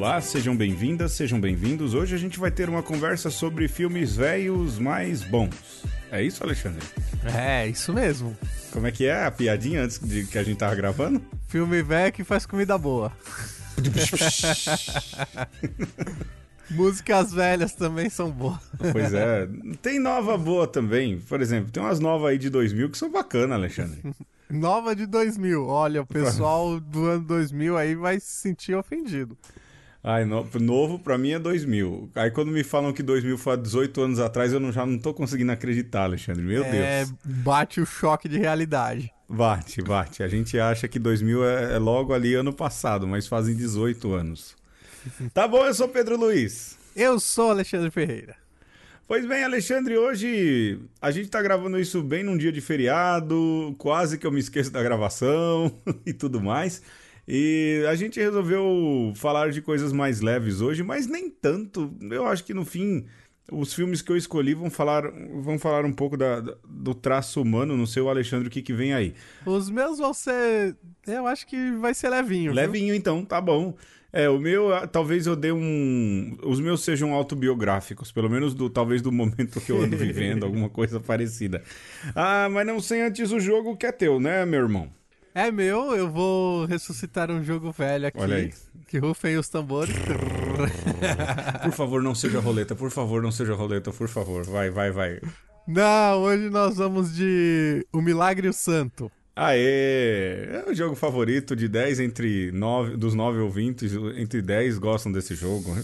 Olá, sejam bem-vindas, sejam bem-vindos. Hoje a gente vai ter uma conversa sobre filmes velhos mais bons. É isso, Alexandre? É, isso mesmo. Como é que é a piadinha antes de que a gente tava gravando? Filme velho que faz comida boa. Músicas velhas também são boas. Pois é. Tem nova boa também. Por exemplo, tem umas novas aí de 2000 que são bacanas, Alexandre. Nova de 2000. Olha, o pessoal do ano 2000 aí vai se sentir ofendido. Ai, no, novo pra mim é 2000. Aí quando me falam que 2000 foi há 18 anos atrás, eu não, já não tô conseguindo acreditar, Alexandre. Meu é, Deus. Bate o choque de realidade. Bate, bate. A gente acha que 2000 é, é logo ali ano passado, mas fazem 18 anos. Tá bom, eu sou Pedro Luiz. Eu sou Alexandre Ferreira. Pois bem, Alexandre, hoje a gente tá gravando isso bem num dia de feriado, quase que eu me esqueço da gravação e tudo mais. E a gente resolveu falar de coisas mais leves hoje, mas nem tanto. Eu acho que no fim os filmes que eu escolhi vão falar, vão falar um pouco da, do traço humano. No seu, Alexandre, o que, que vem aí? Os meus vão ser. Eu acho que vai ser levinho. Levinho, viu? então, tá bom. É, o meu, talvez eu dê um. Os meus sejam autobiográficos, pelo menos do talvez do momento que eu ando vivendo, alguma coisa parecida. Ah, mas não sem antes o jogo que é teu, né, meu irmão? É meu, eu vou ressuscitar um jogo velho aqui. Olha aí. Que rufem os tambores. por favor, não seja roleta, por favor, não seja roleta, por favor. Vai, vai, vai. Não, hoje nós vamos de O Milagre e o Santo. Aê! É o jogo favorito de 10 entre 9, dos 9 ouvintes, entre 10 gostam desse jogo.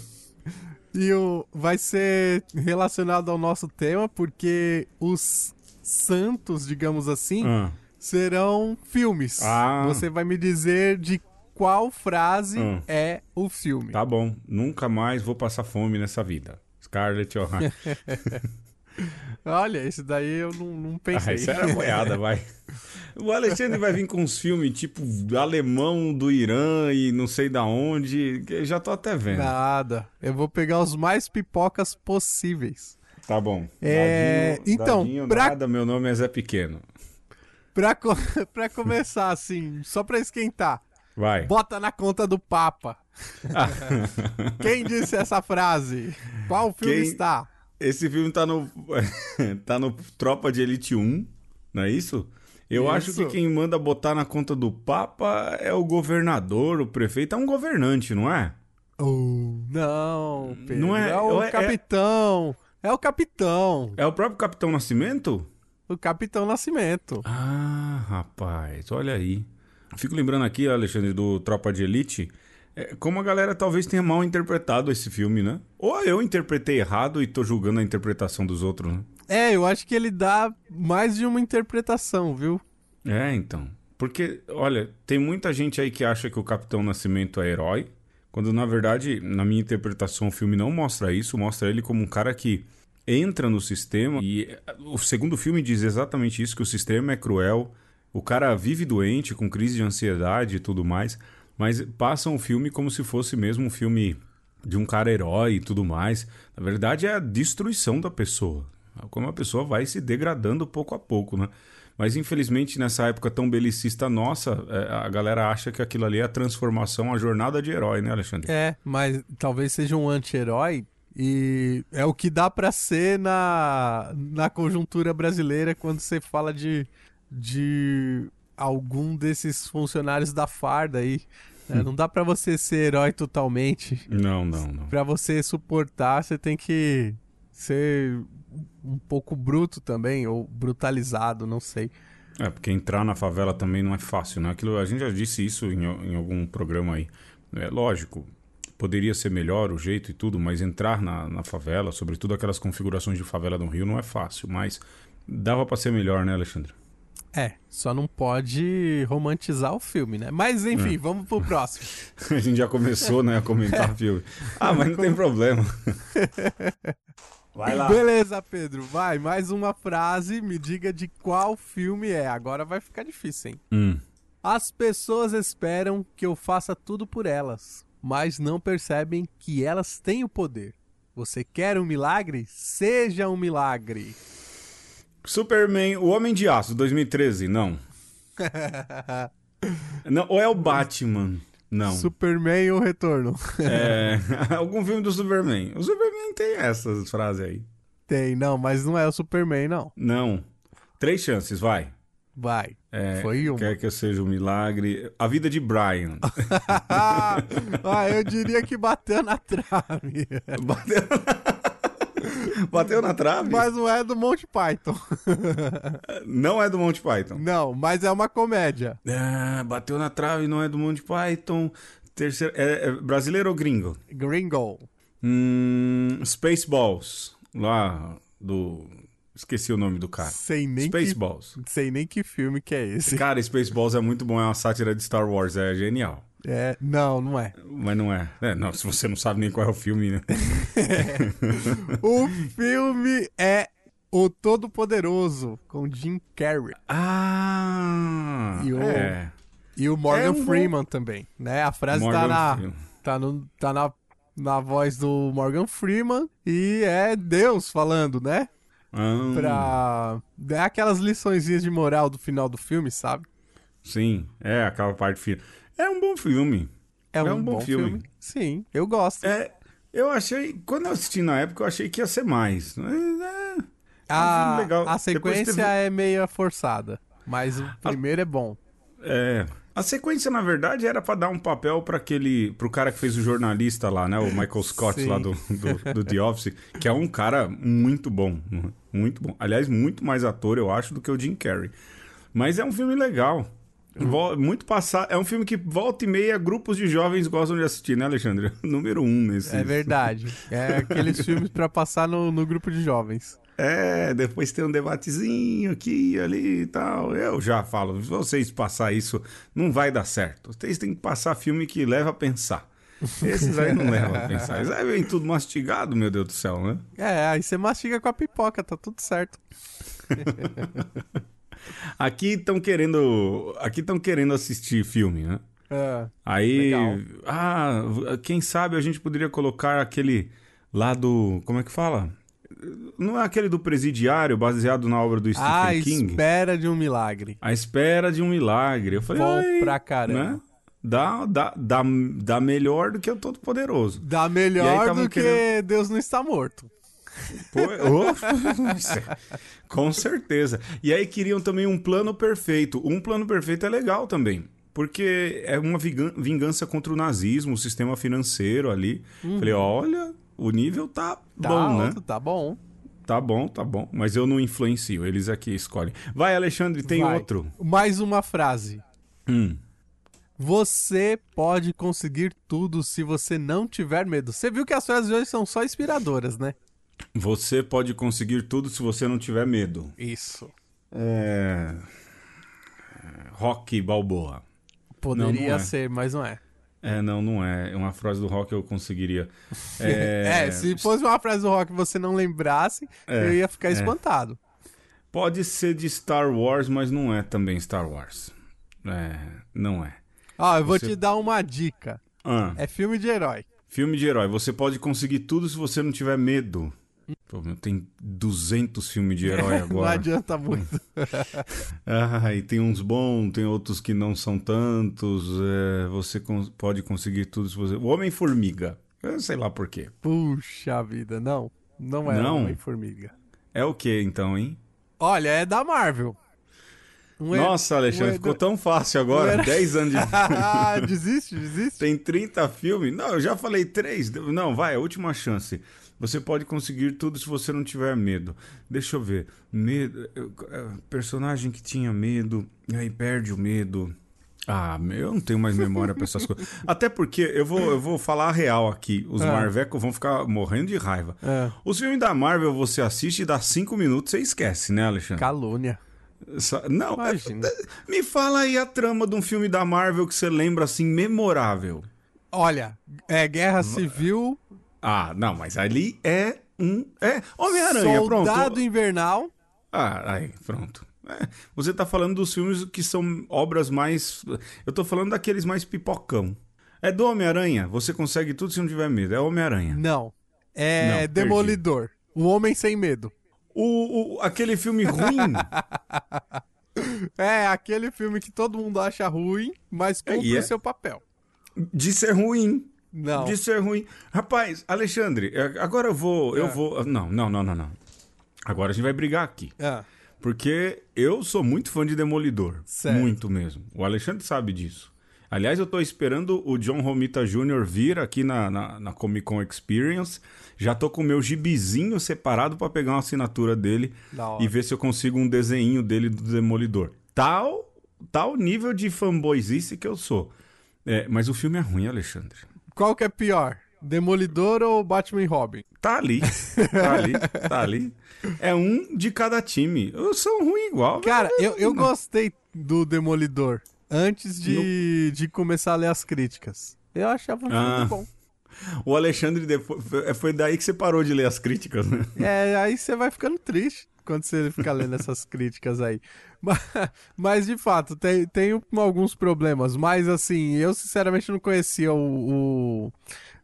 E o, vai ser relacionado ao nosso tema, porque os santos, digamos assim, ah. Serão filmes. Ah. Você vai me dizer de qual frase ah. é o filme. Tá bom. Nunca mais vou passar fome nessa vida. Scarlett Johansson. Olha, esse daí eu não, não pensei. Ah, isso era boiada, vai. O Alexandre vai vir com uns filmes tipo alemão do Irã e não sei da onde. Já tô até vendo. Nada. Eu vou pegar os mais pipocas possíveis. Tá bom. É... Dadinho, então, dadinho, pra... nada, meu nome é Zé Pequeno. Pra, co... pra começar, assim, só pra esquentar. Vai. Bota na conta do Papa. Quem disse essa frase? Qual filme Quem... está? Esse filme tá no. tá no Tropa de Elite 1, não é isso? Eu isso. acho que quem manda botar na conta do Papa é o governador, o prefeito, é um governante, não é? Oh, não, Pedro. Não é, é o é, capitão. É... é o capitão. É o próprio Capitão Nascimento? O Capitão Nascimento. Ah, rapaz, olha aí. Fico lembrando aqui, Alexandre, do Tropa de Elite. É, como a galera talvez tenha mal interpretado esse filme, né? Ou eu interpretei errado e tô julgando a interpretação dos outros, né? É, eu acho que ele dá mais de uma interpretação, viu? É, então. Porque, olha, tem muita gente aí que acha que o Capitão Nascimento é herói, quando na verdade, na minha interpretação, o filme não mostra isso, mostra ele como um cara que entra no sistema e o segundo filme diz exatamente isso, que o sistema é cruel, o cara vive doente, com crise de ansiedade e tudo mais, mas passam o filme como se fosse mesmo um filme de um cara herói e tudo mais. Na verdade, é a destruição da pessoa. Como a pessoa vai se degradando pouco a pouco, né? Mas infelizmente nessa época tão belicista nossa, é, a galera acha que aquilo ali é a transformação, a jornada de herói, né, Alexandre? É, mas talvez seja um anti-herói e é o que dá para ser na, na conjuntura brasileira quando você fala de, de algum desses funcionários da farda aí. Né? Não dá para você ser herói totalmente. Não, não, não. Para você suportar, você tem que ser um pouco bruto também, ou brutalizado, não sei. É, porque entrar na favela também não é fácil, né? Aquilo, a gente já disse isso em, em algum programa aí. É lógico, poderia ser melhor o jeito e tudo, mas entrar na, na favela, sobretudo aquelas configurações de favela no Rio, não é fácil. Mas dava para ser melhor, né, Alexandre? É, só não pode romantizar o filme, né? Mas enfim, é. vamos pro próximo. a gente já começou, né, a comentar o filme. Ah, mas não tem problema. Vai lá. Beleza, Pedro, vai. Mais uma frase, me diga de qual filme é. Agora vai ficar difícil, hein? Hum. As pessoas esperam que eu faça tudo por elas, mas não percebem que elas têm o poder. Você quer um milagre? Seja um milagre. Superman, o Homem de Aço, 2013, não. não, ou é o Batman? Não. Superman ou Retorno? É, algum filme do Superman. O Superman tem essas frases aí. Tem, não, mas não é o Superman, não. Não. Três chances, vai. Vai. É, Foi uma. Quer que eu seja um milagre. A vida de Brian. ah, eu diria que bateu na trave. Bateu na... Bateu na trave? Mas não é do Monty Python. Não é do Monty Python. Não, mas é uma comédia. Ah, bateu na trave, não é do Monty Python. Terceiro, é, é brasileiro ou gringo? Gringo. Hum, Spaceballs. Lá do. Esqueci o nome do cara. Sei nem Spaceballs. que sei nem que filme que é esse. Cara, Spaceballs é muito bom, é uma sátira de Star Wars, é genial. É, não, não é. Mas não é. é não, se você não sabe nem qual é o filme, né? O filme é O Todo Poderoso com Jim Carrey Ah! E o- é. e o Morgan É um bom- Freeman também, né? A frase tá Morgan na Freeman. tá no tá na na voz do Morgan Freeman e é Deus falando, né? Ah, Pra dar aquelas liçõezinhas de moral do final do filme, sabe? Sim, é aquela parte final. É um bom filme. É um, É um bom bom filme. filme. Sim, eu gosto. É, eu achei. Quando eu assisti na época, eu achei que ia ser mais. É, a, filme legal. a sequência teve- é meio forçada, mas o primeiro é bom. é. A sequência, na verdade, era pra dar um papel para aquele. pro cara que fez o jornalista lá, né? O Michael Scott Sim. lá do, do, do The Office, que é um cara muito bom. Muito bom. Aliás, muito mais ator, eu acho, do que o Jim Carrey. Mas é um filme legal. Vol- Muito passar. É um filme que volta e meia grupos de jovens gostam de assistir, né, Alexandre? Número um nesse. É verdade. É aqueles filmes pra passar no, no grupo de jovens. É, depois tem um debatezinho aqui ali e tal. Eu já falo, se vocês passar isso, não vai dar certo. Vocês têm que passar filme que leva a pensar. Esses aí não levam a pensar. Esses aí vem tudo mastigado, meu Deus do céu, né? É, aí você mastiga com a pipoca, tá tudo certo. Aqui estão querendo. Aqui estão querendo assistir filme, né? É. Aí. Legal. Ah, quem sabe a gente poderia colocar aquele lá do. Como é que fala? Não é aquele do presidiário, baseado na obra do Stephen A King? espera de um milagre. A espera de um milagre. Eu falei, Bom "Ai, pra caramba. né? Dá, dá, dá, dá melhor do que o Todo-Poderoso. Dá melhor do que querendo- Deus não está morto. Pô, Com certeza. E aí queriam também um plano perfeito. Um plano perfeito é legal também. Porque é uma vingança contra o nazismo, o sistema financeiro ali. Falei, olha, o nível tá. Tá bom, né? alto, tá bom. Tá bom, tá bom. Mas eu não influencio, eles aqui escolhem. Vai, Alexandre, tem Vai. outro. Mais uma frase. Hum. Você pode conseguir tudo se você não tiver medo. Você viu que as frases hoje são só inspiradoras, né? Você pode conseguir tudo se você não tiver medo. Isso. É... Rock Balboa. Poderia não é. ser, mas não é. É, não, não é. É uma frase do rock eu conseguiria. É, É, se fosse uma frase do rock e você não lembrasse, É, eu ia ficar é. espantado. Pode ser de Star Wars, mas não é também Star Wars. É, não é. Ó, eu vou Você- te dar uma dica. Ah, É filme de herói. Filme de herói. Você pode conseguir tudo se você não tiver medo. Pô, meu, tem 200 filmes de herói não agora. adianta muito. Ah, e tem uns bons, tem outros que não são tantos. é, você cons- pode conseguir tudo se você. O Homem-Formiga. Eu sei lá por quê. Puxa vida, não. Não é Não? Homem-Formiga. É o que então, hein? Olha, é da Marvel. Um he- Nossa, Alexandre, um ficou herói- tão fácil agora. era- 10 anos de. Desiste, desiste. Tem 30 filmes? Não, eu já falei três. Não, vai, a última chance. Você pode conseguir tudo se você não tiver medo. Deixa eu ver. Medo. é, Personagem que tinha medo, e aí perde o medo. Ah, eu não tenho mais memória pra essas coisas. Até porque eu vou, eu vou falar a real aqui. Os. Marvecos vão ficar morrendo de raiva. É, Os filmes da Marvel você assiste e dá cinco minutos você esquece, né, Alexandre? calúnia. Não, Imagina. me fala aí a trama de um filme da Marvel que você lembra assim, memorável. Olha, é Guerra Civil, Ah, não, mas ali é um. É Homem-Aranha, pronto. Soldado Invernal. Ah, aí, pronto. É, você tá falando dos filmes que são obras mais. Eu tô falando daqueles mais pipocão. É do Homem-Aranha, você consegue tudo se não tiver medo. É Homem-Aranha. Não. É Não, perdi. Demolidor. O Homem Sem Medo. O, o- aquele filme ruim. É aquele filme que todo mundo acha ruim, mas cumpre e é? o seu papel. De ser ruim. Não. De ser ruim. Rapaz, Alexandre, é, agora eu vou. Eu É. vou. Não, não, não, não, não. Agora a gente vai brigar aqui. Ah, Porque eu sou muito fã de Demolidor. Certo. Muito mesmo. O Alexandre sabe disso. Aliás, eu tô esperando o John Romita Jr. vir aqui na, na, na Comic Con Experience. Já tô com o meu gibizinho separado pra pegar uma assinatura dele e ver se eu consigo um desenho dele do Demolidor. Tal, tal nível de fanboyzice que eu sou. É, mas o filme é ruim, Alexandre. Qual que é pior? Demolidor ou Batman e Robin? Tá ali, tá ali, tá ali. É um de cada time. Eu sou ruim igual. Cara, eu, eu gostei do Demolidor antes de, de começar a ler as críticas. Eu achava Ah. bom. O Alexandre, depois, foi- foi daí que você parou de ler as críticas, né? É, aí você vai ficando triste quando você fica lendo essas críticas aí. Mas, mas, de fato, tem, tem alguns problemas. Mas assim, eu sinceramente não conhecia o, o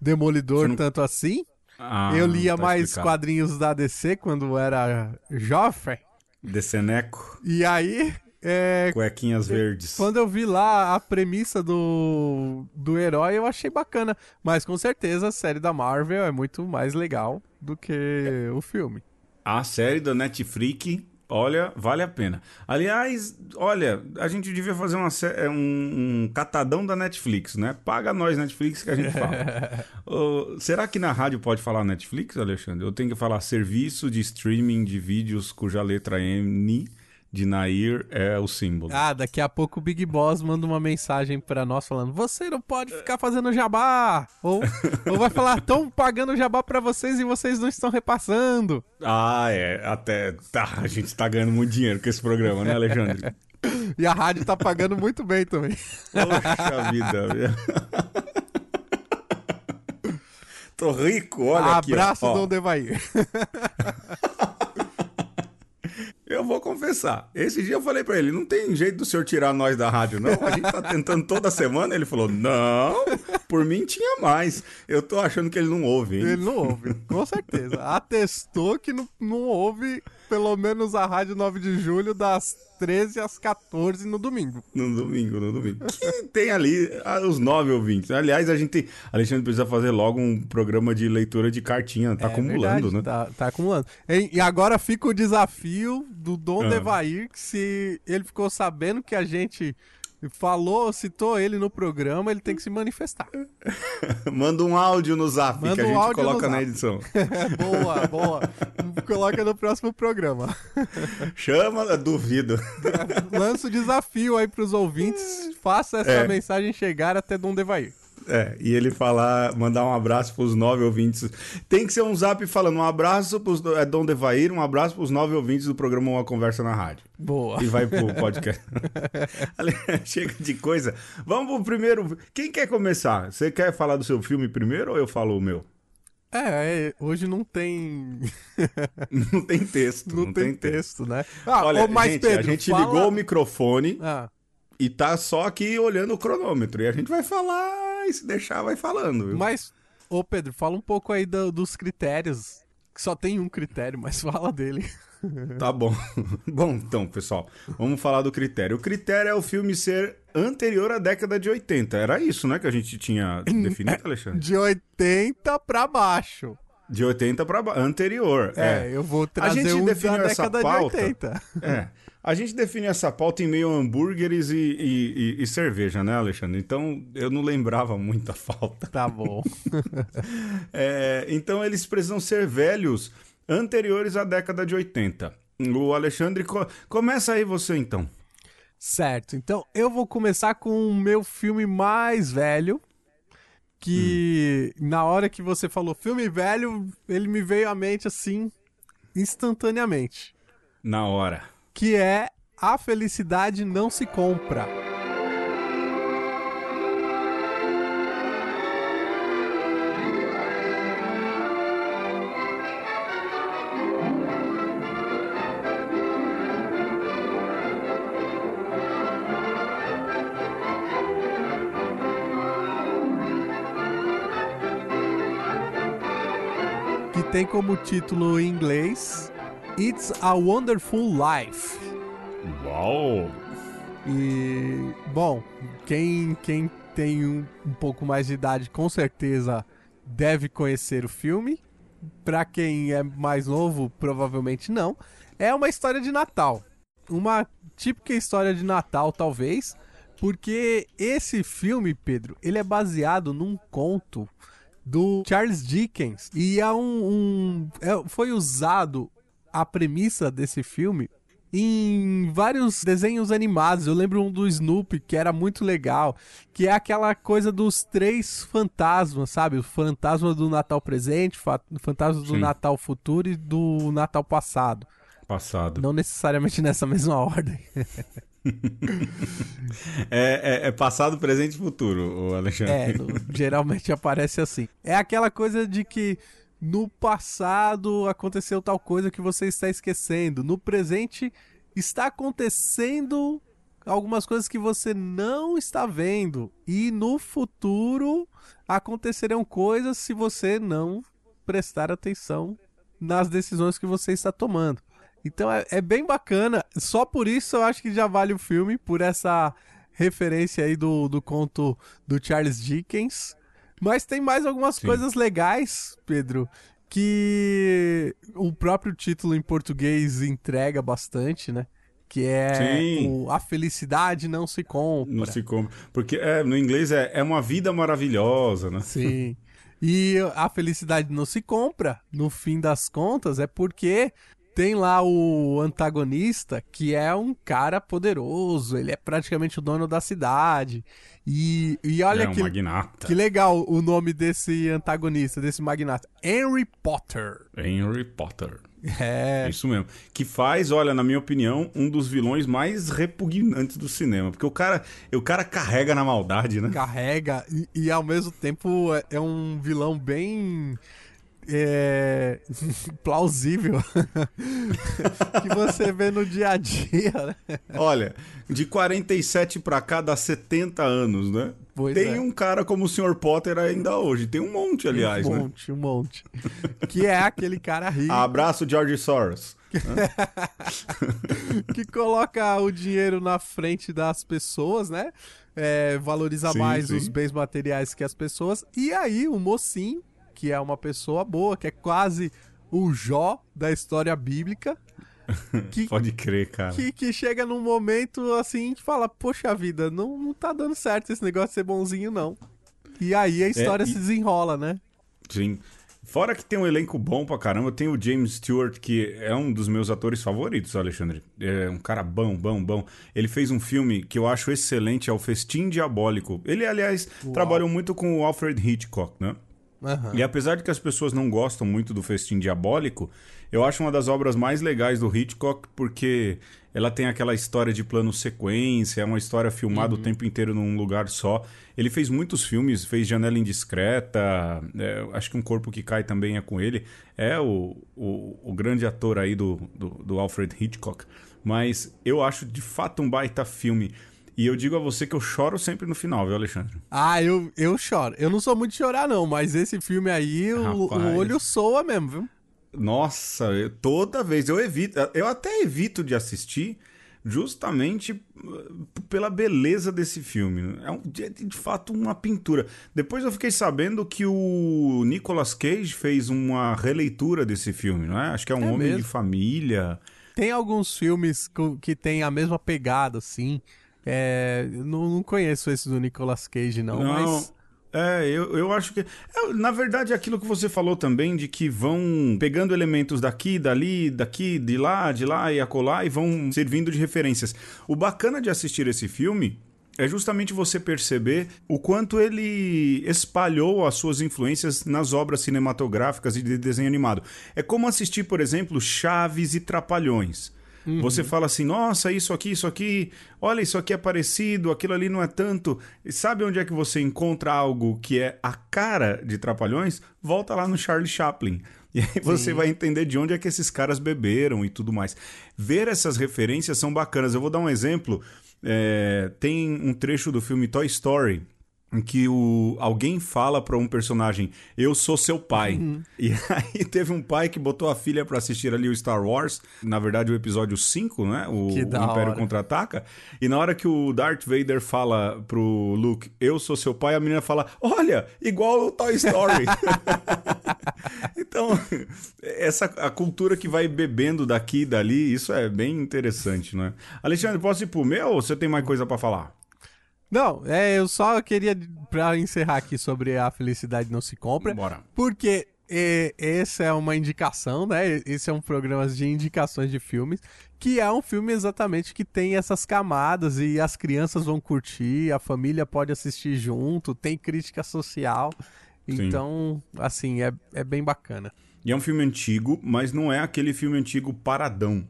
Demolidor não- tanto assim. Ah, eu lia tá mais explicado. quadrinhos da DC quando era jovem. Deceneco, E aí, é, cuequinhas verdes. Quando eu vi lá a premissa do, do herói, eu achei bacana. Mas com certeza a série da Marvel é muito mais legal do que o filme. A série da Netflix, olha, vale a pena. Aliás, olha, a gente devia fazer uma, é, um, um catadão da Netflix, né? Paga nós, Netflix, que a gente fala. Ô, será que na rádio pode falar Netflix, Alexandre? Eu tenho que falar serviço de streaming de vídeos cuja letra N de Nair é o símbolo. Ah, daqui a pouco o Big Boss manda uma mensagem pra nós falando: Você não pode ficar fazendo jabá! Ou, ou vai falar: Estão pagando jabá pra vocês e vocês não estão repassando. Ah, é. Até. Tá, a gente tá ganhando muito dinheiro com esse programa, né, Alexandre? E a rádio tá pagando muito bem também. Poxa vida. Tô rico, olha aqui. ó. Abraço, Dom Devair. Eu vou confessar. Esse dia eu falei pra ele: não tem jeito do senhor tirar nós da rádio, não. A gente tá tentando toda semana. Ele falou: não, por mim tinha mais. Eu tô achando que ele não ouve, hein? Ele não ouve, com certeza. Atestou que não, não ouve pelo menos a Rádio 9 de Julho das 13 às 14 no domingo. No domingo, no domingo. Que tem ali ah, os nove ouvintes. Aliás, a gente. Alexandre precisa fazer logo um programa de leitura de cartinha. Tá É acumulando, verdade, né? Tá, tá acumulando. E, e agora fica o desafio do Dom Ah. Devair, que se ele ficou sabendo que a gente falou, citou ele no programa, ele tem que se manifestar. Manda um áudio no zap Manda que a um gente no coloca na edição. boa, boa. Coloca no próximo programa. Chama, duvido. Lança o desafio aí pros ouvintes. Faça essa É. mensagem chegar até Dom Devair. É, e ele falar, mandar um abraço pros nove ouvintes. Tem que ser um zap falando um abraço pros é, Dom Devair, um abraço pros nove ouvintes do programa Uma Conversa na Rádio. Boa. E vai pro podcast. Chega de coisa. Vamos pro primeiro. Quem quer começar? Você quer falar do seu filme primeiro ou eu falo o meu? É, é, hoje não tem. Não tem texto. Não, tem, texto, né? Ah, Olha, ô, mas gente, Pedro, a gente fala- ligou o microfone Ah, e tá só aqui olhando o cronômetro. E a gente vai falar e se deixar, vai falando. Viu? mas, ô Pedro, fala um pouco aí do- dos critérios. Que só tem um critério, mas fala dele. Tá bom. bom, então, pessoal, vamos falar do critério. O critério é o filme ser anterior à década de 80. Era isso, né, que a gente tinha definido, Alexandre? De 80 pra baixo. De 80 para anterior. É, É. eu vou trazer gente um definiu da essa década pauta. de 80. É. A gente define essa pauta em meio a hambúrgueres e, e- e- e cerveja, né, Alexandre? Então eu não lembrava muito a falta. Tá bom. É, então eles precisam ser velhos anteriores à década de 80. O Alexandre, co- começa aí você então. Certo, então eu vou começar com o meu filme mais velho. Que na hora que você falou filme velho, ele me veio à mente assim, instantaneamente. Na hora. Que é A Felicidade Não Se Compra. Que tem como título em inglês It's a Wonderful Life. Uau! E, bom, quem, quem tem um, um pouco mais de idade, com certeza deve conhecer o filme. Pra quem é mais novo, provavelmente não. É uma história de Natal. Uma típica história de Natal, talvez. Porque esse filme, Pedro, ele é baseado num conto do Charles Dickens. E é um. um é, foi usado a premissa desse filme em vários desenhos animados. Eu lembro um do Snoopy que era muito legal, que é aquela coisa dos três fantasmas, sabe? O fantasma do Natal presente, o fantasma do Sim. Natal futuro e do Natal passado. Passado. Não necessariamente nessa mesma ordem. é, é, é, passado, presente e futuro, o Alexandre. É, geralmente aparece assim. É aquela coisa de que no passado aconteceu tal coisa que você está esquecendo. No presente está acontecendo algumas coisas que você não está vendo. E no futuro acontecerão coisas se você não prestar atenção nas decisões que você está tomando. Então é, é, bem bacana. Só por isso eu acho que já vale o filme, por essa referência aí do, do conto do Charles Dickens. Mas tem mais algumas Sim. coisas legais, Pedro, que o próprio título em português entrega bastante, né? Que é o, A Felicidade Não Se Compra. Não se compra. Porque é, no inglês é, é uma vida maravilhosa, né? Sim. E a felicidade não se compra, no fim das contas, é porque tem lá o antagonista, que é um cara poderoso, ele é praticamente o dono da cidade. E, e olha é um que, magnata. que legal o nome desse antagonista, desse magnata. Henry Potter. Henry Potter. É. Isso mesmo. Que faz, olha, na minha opinião, um dos vilões mais repugnantes do cinema. Porque o cara, o cara carrega na maldade, né? Carrega e, e ao mesmo tempo é, é um vilão bem é, plausível que você vê no dia a dia. Né? Olha, de 47 para cá dá 70 anos, né? Pois tem é. um cara como o Sr. Potter ainda hoje. Tem um monte, aliás, um né? monte, né? Um monte, Que é aquele cara rico. Abraço, George Soros. que coloca o dinheiro na frente das pessoas, né? É, valoriza sim, mais sim. os bens materiais que as pessoas. E aí, o mocinho que é uma pessoa boa, que é quase o Jó da história bíblica. Que, Pode crer, cara. Que, que chega num momento assim que fala: Poxa vida, não, não tá dando certo esse negócio de ser bonzinho, não. E aí a história é, e... se desenrola, né? Sim. Fora que tem um elenco bom pra caramba, tem o James Stewart, que é um dos meus atores favoritos, Alexandre. É um cara bom, bom, bom. Ele fez um filme que eu acho excelente, é o Festim Diabólico. Ele, aliás, Uau. trabalhou muito com o Alfred Hitchcock, né? Uhum. E apesar de que as pessoas não gostam muito do Festim Diabólico, eu acho uma das obras mais legais do Hitchcock porque ela tem aquela história de plano sequência, é uma história filmada uhum. o tempo inteiro num lugar só. Ele fez muitos filmes, fez Janela Indiscreta, é, acho que Um Corpo que Cai também é com ele. É o, o, o grande ator aí do, do, do Alfred Hitchcock. Mas eu acho de fato um baita filme. E eu digo a você que eu choro sempre no final, viu, Alexandre? Ah, eu, eu choro. Eu não sou muito de chorar, não, mas esse filme aí, o, o, olho soa mesmo, viu? Nossa, eu, toda vez eu evito. Eu até evito de assistir justamente uh, pela beleza desse filme. É, um, é de fato uma pintura. Depois eu fiquei sabendo que o Nicolas Cage fez uma releitura desse filme, não é? Acho que é um é homem mesmo. de família. Tem alguns filmes que tem a mesma pegada, assim. É, não, não, conheço esse do Nicolas Cage, não, não mas. É, eu, eu acho que. É, na verdade, é aquilo que você falou também, de que vão pegando elementos daqui, dali, daqui, de lá, de lá e acolá, e vão servindo de referências. O bacana de assistir esse filme é justamente você perceber o quanto ele espalhou as suas influências nas obras cinematográficas e de desenho animado. É como assistir, por exemplo, Chaves e Trapalhões. Uhum. Você fala assim, nossa, isso aqui, isso aqui, olha, isso aqui é parecido, aquilo ali não é tanto. E sabe onde é que você encontra algo que é a cara de Trapalhões? Volta lá no Charlie Chaplin. E aí você Sim. vai entender de onde é que esses caras beberam e tudo mais. Ver essas referências são bacanas. Eu vou dar um exemplo. É, tem um trecho do filme Toy Story em que o, alguém fala para um personagem, eu sou seu pai. Uhum. E aí teve um pai que botou a filha para assistir ali o Star Wars, na verdade o episódio 5, né? O, o Império Contra-Ataca. E na hora que o Darth Vader fala pro Luke, eu sou seu pai, a menina fala, olha, igual o Toy Story. então, essa a cultura que vai bebendo daqui e dali, isso é bem interessante, né? Alexandre, posso ir pro meu ou você tem mais coisa para falar? Não, é, eu só queria, pra encerrar aqui sobre a felicidade não se compra. Bora. Porque é, essa é uma indicação, né? Esse é um programa de indicações de filmes, que é um filme exatamente que tem essas camadas e as crianças vão curtir, a família pode assistir junto, tem crítica social. Sim. Então, assim, é, é bem bacana. E é um filme antigo, mas não é aquele filme antigo paradão.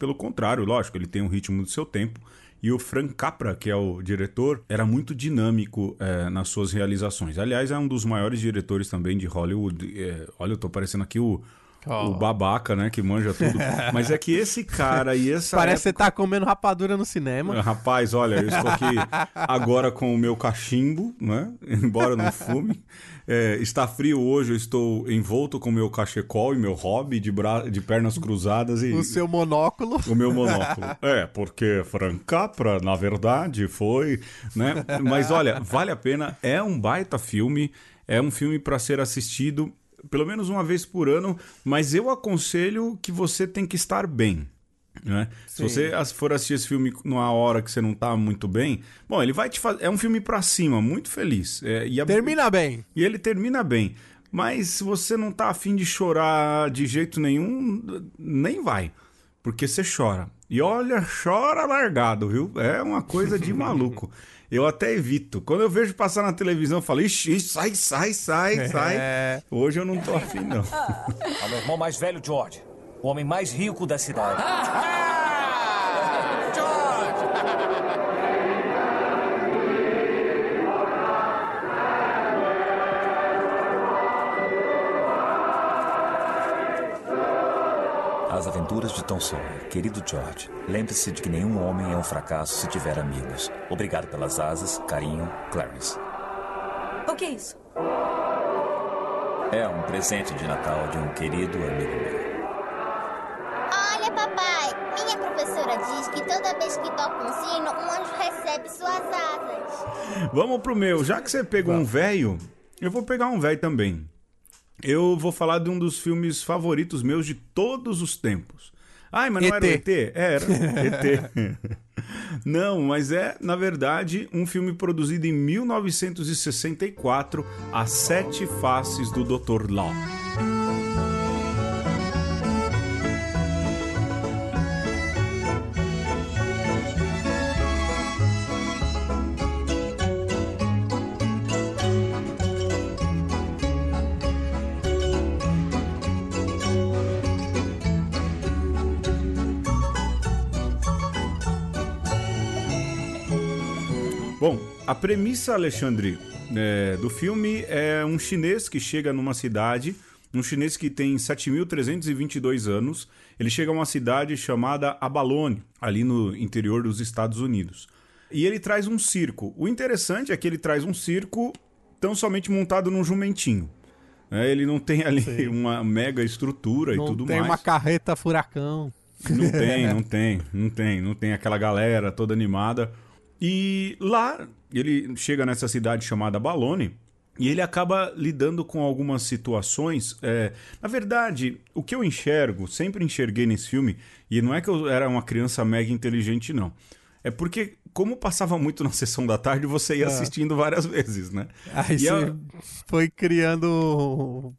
Pelo contrário, lógico, ele tem um ritmo do seu tempo. E o Frank Capra, que é o diretor, era muito dinâmico é, nas suas realizações. Aliás, é um dos maiores diretores também de Hollywood. É, olha, eu tô parecendo aqui o, Oh. O babaca, né? Que manja tudo. Mas é que esse cara e essa. Parece época... que você tá comendo rapadura no cinema. Rapaz, olha, eu estou aqui agora com o meu cachimbo, né? Embora não fume. É, está frio hoje, eu estou envolto com o meu cachecol e meu hobby de, bra... de pernas cruzadas e. O seu monóculo. O meu monóculo. É, porque Frank Capra, na verdade, foi. né? Mas olha, vale a pena. É um baita filme. É um filme para ser assistido pelo menos uma vez por ano, mas eu aconselho que você tem que estar bem. Né? Se você for assistir esse filme numa hora que você não tá muito bem, bom, ele vai te fazer. É um filme pra cima, muito feliz. É, e a... Termina bem. E ele termina bem. Mas se você não tá afim de chorar de jeito nenhum, nem vai. Porque você chora. E olha, chora largado, viu? É uma coisa de maluco. Eu até evito. Quando eu vejo passar na televisão, eu falo, ixi, sai, sai, sai, é. sai. Hoje eu não tô afim, não. O meu irmão mais velho, George. O homem mais rico da cidade. As Aventuras de Tom Sawyer. Querido George, lembre-se de que nenhum homem é um fracasso se tiver amigos. Obrigado pelas asas, carinho, Clarence. O que é isso? É um presente de Natal de um querido amigo meu. Vamos pro meu. Já que você pegou um velho, eu vou pegar um velho também eu vou falar de um dos filmes favoritos meus de todos os tempos. Ai, mas não ET. era o ET? É, era ET. não, mas é, na verdade, um filme produzido em 1964, As Sete Faces do Dr. Law. Premissa, Alexandre, é, do filme é um chinês que chega numa cidade, um chinês que tem 7.322 anos. Ele chega a uma cidade chamada Abalone, ali no interior dos Estados Unidos. E ele traz um circo. O interessante é que ele traz um circo tão somente montado num jumentinho. É, ele não tem ali Sim. uma mega estrutura não e tudo mais. Não tem uma carreta furacão. Não tem, não tem, não tem. Não tem aquela galera toda animada. E lá ele chega nessa cidade chamada Balone e ele acaba lidando com algumas situações. É... Na verdade, o que eu enxergo, sempre enxerguei nesse filme, e não é que eu era uma criança mega inteligente, não. É porque, como passava muito na sessão da tarde, você ia ah. assistindo várias vezes, né? Aí e você a... foi criando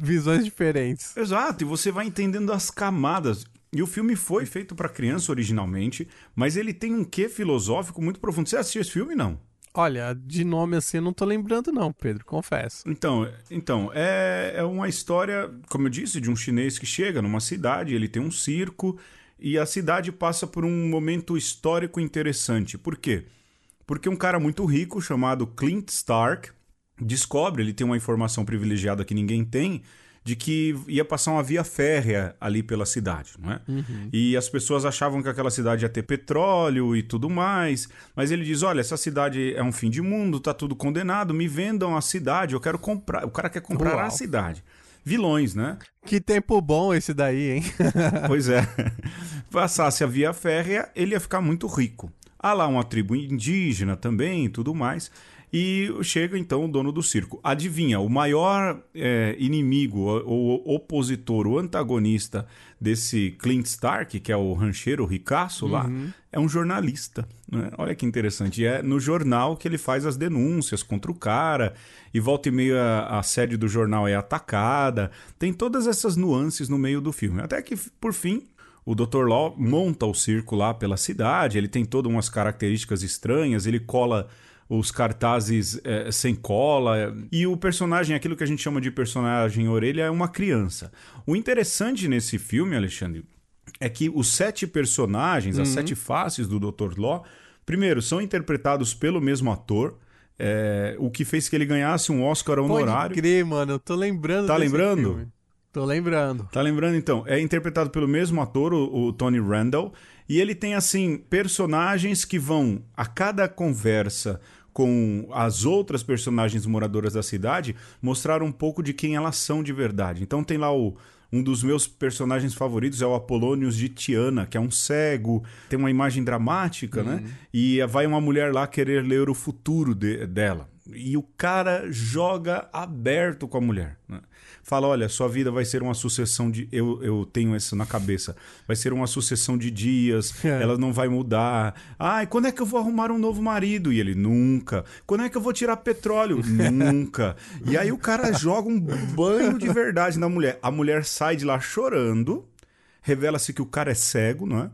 visões diferentes. Exato, e você vai entendendo as camadas. E o filme foi feito para criança originalmente, mas ele tem um quê filosófico muito profundo. Você assistiu esse filme, não? Olha, de nome assim eu não tô lembrando não, Pedro, confesso. Então, então é, é uma história, como eu disse, de um chinês que chega numa cidade, ele tem um circo e a cidade passa por um momento histórico interessante. Por quê? Porque um cara muito rico chamado Clint Stark descobre, ele tem uma informação privilegiada que ninguém tem, de que ia passar uma via férrea ali pela cidade, não é? E as pessoas achavam que aquela cidade ia ter petróleo e tudo mais, mas ele diz: olha, essa cidade é um fim de mundo, tá tudo condenado, me vendam a cidade, eu quero comprar. O cara quer comprar Uau. a cidade. Vilões, né? Que tempo bom esse daí, hein? Pois é. Passasse a via férrea, ele ia ficar muito rico. Há lá uma tribo indígena também e tudo mais. E chega então o dono do circo. Adivinha, o maior é, inimigo, o, o opositor, o antagonista desse Clint Stark, que é o rancheiro ricaço lá, é um jornalista. né? Olha que interessante. E é no jornal que ele faz as denúncias contra o cara. E volta e meia a, a sede do jornal é atacada. Tem todas essas nuances no meio do filme. Até que, por fim, o Dr. Law monta o circo lá pela cidade, ele tem todas umas características estranhas, ele cola os cartazes eh, sem cola. E o personagem, aquilo que a gente chama de personagem orelha, é uma criança. O interessante nesse filme, Alexandre, é que os sete personagens, as sete faces do Dr. Law, primeiro, são interpretados pelo mesmo ator. eh, o que fez que ele ganhasse um Oscar honorário. Pode crer, mano. Eu tô lembrando Tá lembrando? filme. Tô lembrando. Tá lembrando então? É interpretado pelo mesmo ator, o, o Tony Randall, e ele tem assim personagens que vão a cada conversa com as outras personagens moradoras da cidade mostrar um pouco de quem elas são de verdade. Então tem lá o um dos meus personagens favoritos é o Apolônios de Tiana, que é um cego, tem uma imagem dramática, né? E vai uma mulher lá querer ler o futuro de- dela. E o cara joga aberto com a mulher. né? Fala: olha, sua vida vai ser uma sucessão de. Eu, eu tenho isso na cabeça. Vai ser uma sucessão de dias, É. ela não vai mudar. Ai, quando é que eu vou arrumar um novo marido? E ele: nunca. Quando é que eu vou tirar petróleo? nunca. E aí o cara joga um banho de verdade na mulher. A mulher sai de lá chorando. Revela-se que o cara é cego, não é?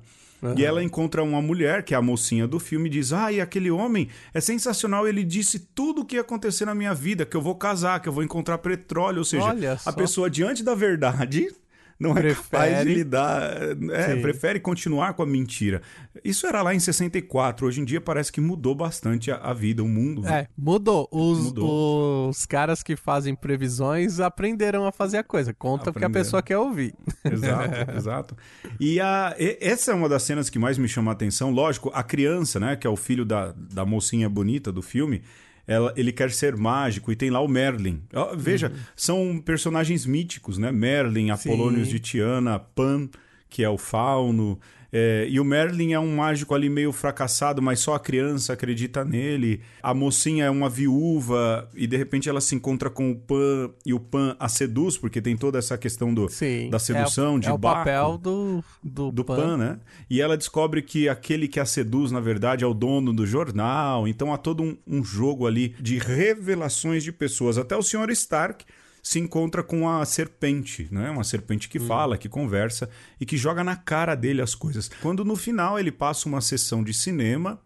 E ela encontra uma mulher, que é a mocinha do filme, e diz: Ah, e aquele homem é sensacional. Ele disse tudo o que ia acontecer na minha vida: que eu vou casar, que eu vou encontrar petróleo. Ou seja, a pessoa, diante da verdade, não é capaz de Prefere- lidar. É, prefere continuar com a mentira. Isso era lá em 64. Hoje em dia parece que mudou bastante a, a vida, o mundo. né? É, mudou. Os, Mudou. os caras que fazem previsões aprenderam a fazer a coisa. Conta porque a Aprenderam. pessoa quer ouvir. Exato, exato. E, a, e- essa é uma das cenas que mais me chama a atenção. Lógico, a criança, né, que é o filho da, da mocinha bonita do filme, ela, ele quer ser mágico e tem lá o Merlin. Veja, são personagens míticos, né? Merlin, Apolônios de Tiana, Pan, que é o fauno. É, e o Merlin é um mágico ali meio fracassado, mas só a criança acredita nele. A mocinha é uma viúva e de repente ela se encontra com o Pan e o Pan a seduz, porque tem toda essa questão do, Sim. da sedução é, o- de é o Baco, papel do, do, do Pan. Pan, né? E ela descobre que aquele que a seduz, na verdade, é o dono do jornal. Então há todo um, um jogo ali de revelações de pessoas. Até o Sr. Stark se encontra com a serpente, né? Uma serpente que fala, que conversa e que joga na cara dele as coisas. Quando no final ele passa uma sessão de cinema,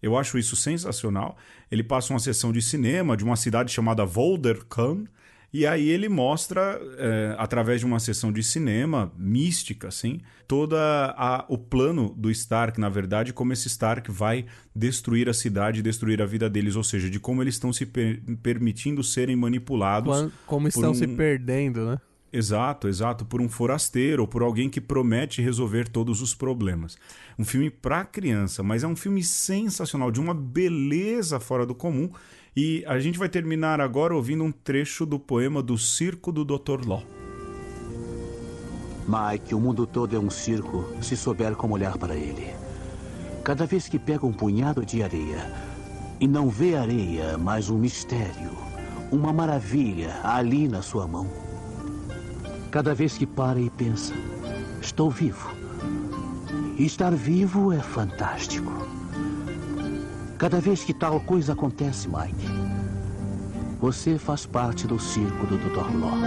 eu acho isso sensacional. Ele passa uma sessão de cinema de uma cidade chamada Volderkam. E aí ele mostra, é, através de uma sessão de cinema mística, assim, todo o plano do Stark, na verdade, como esse Stark vai destruir a cidade, destruir a vida deles, ou seja, de como eles estão se per- permitindo serem manipulados. Quan- Como estão um- se perdendo, né? Exato, exato, por um forasteiro ou por alguém que promete resolver todos os problemas. Um filme pra criança, mas é um filme sensacional, de uma beleza fora do comum. E a gente vai terminar agora ouvindo um trecho do poema do Circo do Dr. Law. Mike, o mundo todo é um circo se souber como olhar para ele. Cada vez que pega um punhado de areia e não vê areia, mas um mistério, uma maravilha ali na sua mão. Cada vez que para e pensa, estou vivo. E estar vivo é fantástico. Cada vez que tal coisa acontece, Mike, você faz parte do circo do Dr. Law.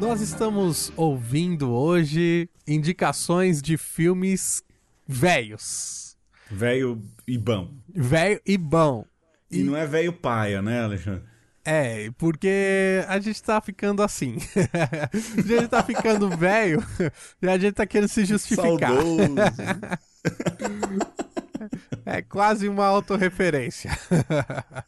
Nós estamos ouvindo hoje indicações de filmes velhos. Velho e bom. Velho e bom. E não é velho paia, né, Alexandre? É, porque a gente tá ficando assim. a gente tá ficando velho e a gente tá querendo se justificar. Saudoso. É quase uma autorreferência.